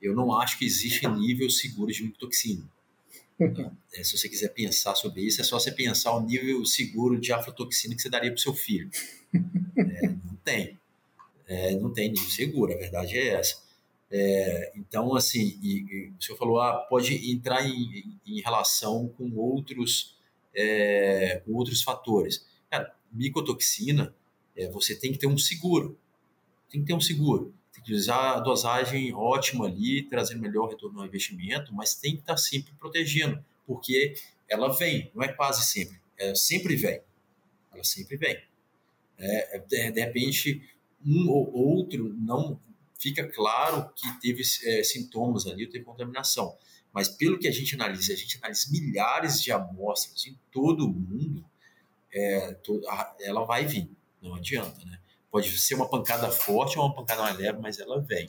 eu não acho que existe nível seguro de micotoxina. É, se você quiser pensar sobre isso, é só você pensar o nível seguro de aflatoxina que você daria para o seu filho. É, não tem. É, não tem nível seguro, a verdade é essa. É, então, assim, e, e o senhor falou, ah, pode entrar em, em relação com outros, é, com outros fatores. Cara, micotoxina, você tem que ter um seguro. Tem que ter um seguro. Tem que usar a dosagem ótima ali, trazer melhor retorno ao investimento, mas tem que estar sempre protegendo, porque ela vem, não é quase sempre, ela sempre vem. Ela sempre vem. É, de, de repente, um ou outro não fica claro que teve é, sintomas ali, teve contaminação. Mas pelo que a gente analisa, a gente analisa milhares de amostras em todo o mundo, é, ela vai vir, não adianta, né? Pode ser uma pancada forte ou uma pancada mais leve, mas ela vem.